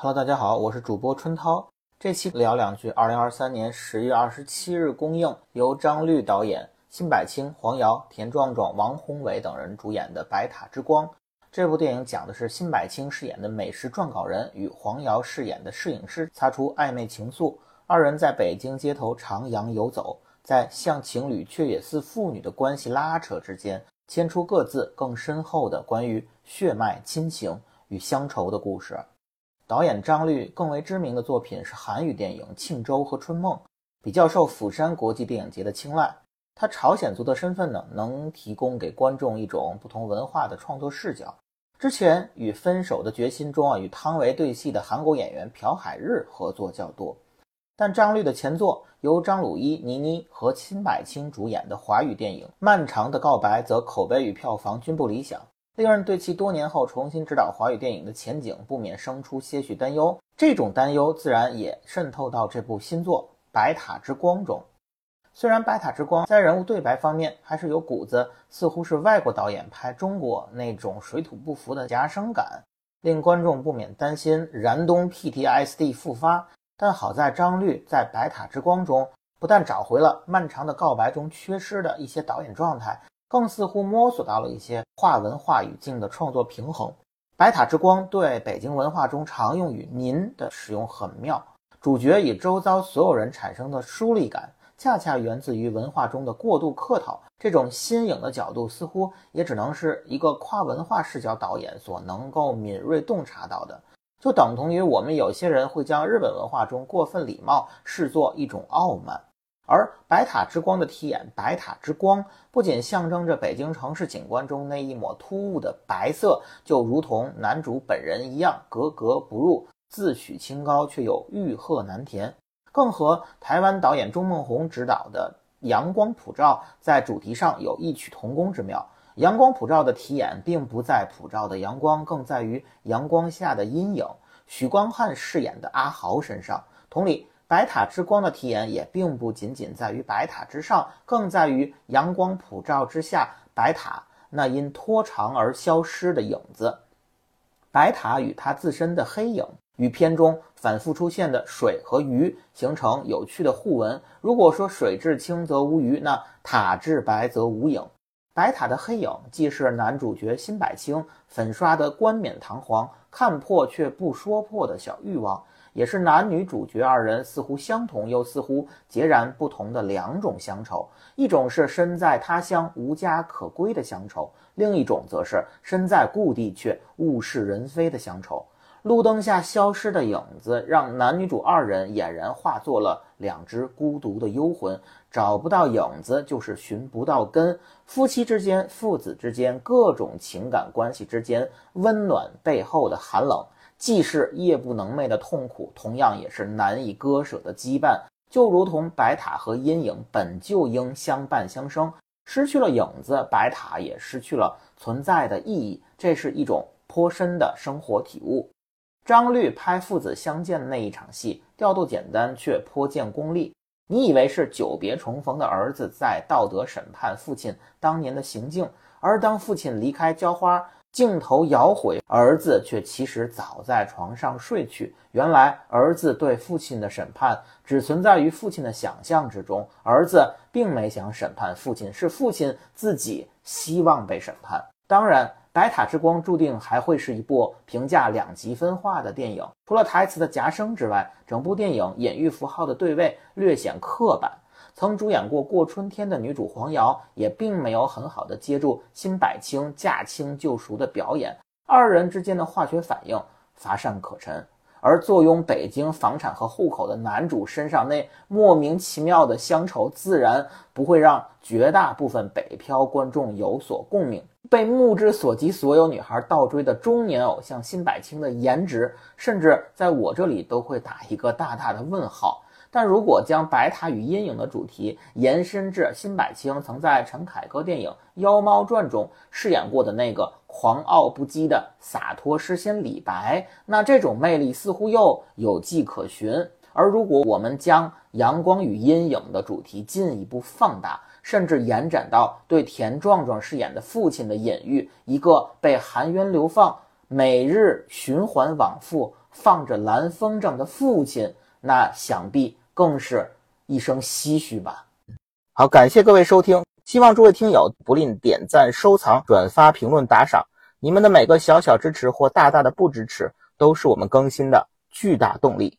Hello，大家好，我是主播春涛。这期聊两句。二零二三年十月二十七日公映，由张律导演、辛柏青、黄瑶、田壮壮、王宏伟等人主演的《白塔之光》。这部电影讲的是辛柏青饰演的美食撰稿人与黄瑶饰演的摄影师擦出暧昧情愫。二人在北京街头徜徉游走，在像情侣却也似父女的关系拉扯之间，牵出各自更深厚的关于血脉亲情与乡愁的故事。导演张律更为知名的作品是韩语电影《庆州》和《春梦》，比较受釜山国际电影节的青睐。他朝鲜族的身份呢，能提供给观众一种不同文化的创作视角。之前与《分手的决心》中啊与汤唯对戏的韩国演员朴海日合作较多，但张律的前作由张鲁一、倪妮和辛柏青主演的华语电影《漫长的告白》则口碑与票房均不理想。令人对其多年后重新执导华语电影的前景不免生出些许担忧，这种担忧自然也渗透到这部新作《白塔之光》中。虽然《白塔之光》在人物对白方面还是有股子，似乎是外国导演拍中国那种水土不服的夹生感，令观众不免担心燃冬 PTSD 复发。但好在张律在《白塔之光》中不但找回了《漫长的告白》中缺失的一些导演状态。更似乎摸索到了一些跨文化语境的创作平衡。《白塔之光》对北京文化中常用语“您”的使用很妙，主角与周遭所有人产生的疏离感，恰恰源自于文化中的过度客套。这种新颖的角度，似乎也只能是一个跨文化视角导演所能够敏锐洞察到的，就等同于我们有些人会将日本文化中过分礼貌视作一种傲慢。而白塔之光的题眼“白塔之光”不仅象征着北京城市景观中那一抹突兀的白色，就如同男主本人一样格格不入，自诩清高却又欲壑难填，更和台湾导演钟孟宏执导的《阳光普照》在主题上有异曲同工之妙。阳光普照的题眼并不在普照的阳光，更在于阳光下的阴影。许光汉饰演的阿豪身上，同理。白塔之光的题眼也并不仅仅在于白塔之上，更在于阳光普照之下，白塔那因拖长而消失的影子。白塔与它自身的黑影，与片中反复出现的水和鱼形成有趣的互文。如果说水至清则无鱼，那塔至白则无影。白塔的黑影，既是男主角辛柏青粉刷的冠冕堂皇、看破却不说破的小欲望。也是男女主角二人似乎相同又似乎截然不同的两种乡愁，一种是身在他乡无家可归的乡愁，另一种则是身在故地却物是人非的乡愁。路灯下消失的影子，让男女主二人俨然化作了两只孤独的幽魂，找不到影子就是寻不到根。夫妻之间、父子之间、各种情感关系之间，温暖背后的寒冷。既是夜不能寐的痛苦，同样也是难以割舍的羁绊。就如同白塔和阴影本就应相伴相生，失去了影子，白塔也失去了存在的意义。这是一种颇深的生活体悟。张律拍父子相见的那一场戏，调度简单却颇见功力。你以为是久别重逢的儿子在道德审判父亲当年的行径，而当父亲离开浇花。镜头摇回，儿子却其实早在床上睡去。原来，儿子对父亲的审判只存在于父亲的想象之中，儿子并没想审判父亲，是父亲自己希望被审判。当然，《白塔之光》注定还会是一部评价两极分化的电影。除了台词的夹生之外，整部电影隐喻符号的对位略显刻板。曾主演过《过春天》的女主黄瑶也并没有很好的接住辛柏青驾轻就熟的表演，二人之间的化学反应乏善可陈。而坐拥北京房产和户口的男主身上那莫名其妙的乡愁，自然不会让绝大部分北漂观众有所共鸣。被目之所及所有女孩倒追的中年偶像辛柏青的颜值，甚至在我这里都会打一个大大的问号。但如果将《白塔与阴影》的主题延伸至辛柏青曾在陈凯歌电影《妖猫传》中饰演过的那个狂傲不羁的洒脱诗仙李白，那这种魅力似乎又有迹可循。而如果我们将《阳光与阴影》的主题进一步放大，甚至延展到对田壮壮饰演的父亲的隐喻，一个被含冤流放、每日循环往复。放着蓝风筝的父亲，那想必更是一声唏嘘吧。好，感谢各位收听，希望诸位听友不吝点赞、收藏、转发、评论、打赏，你们的每个小小支持或大大的不支持，都是我们更新的巨大动力。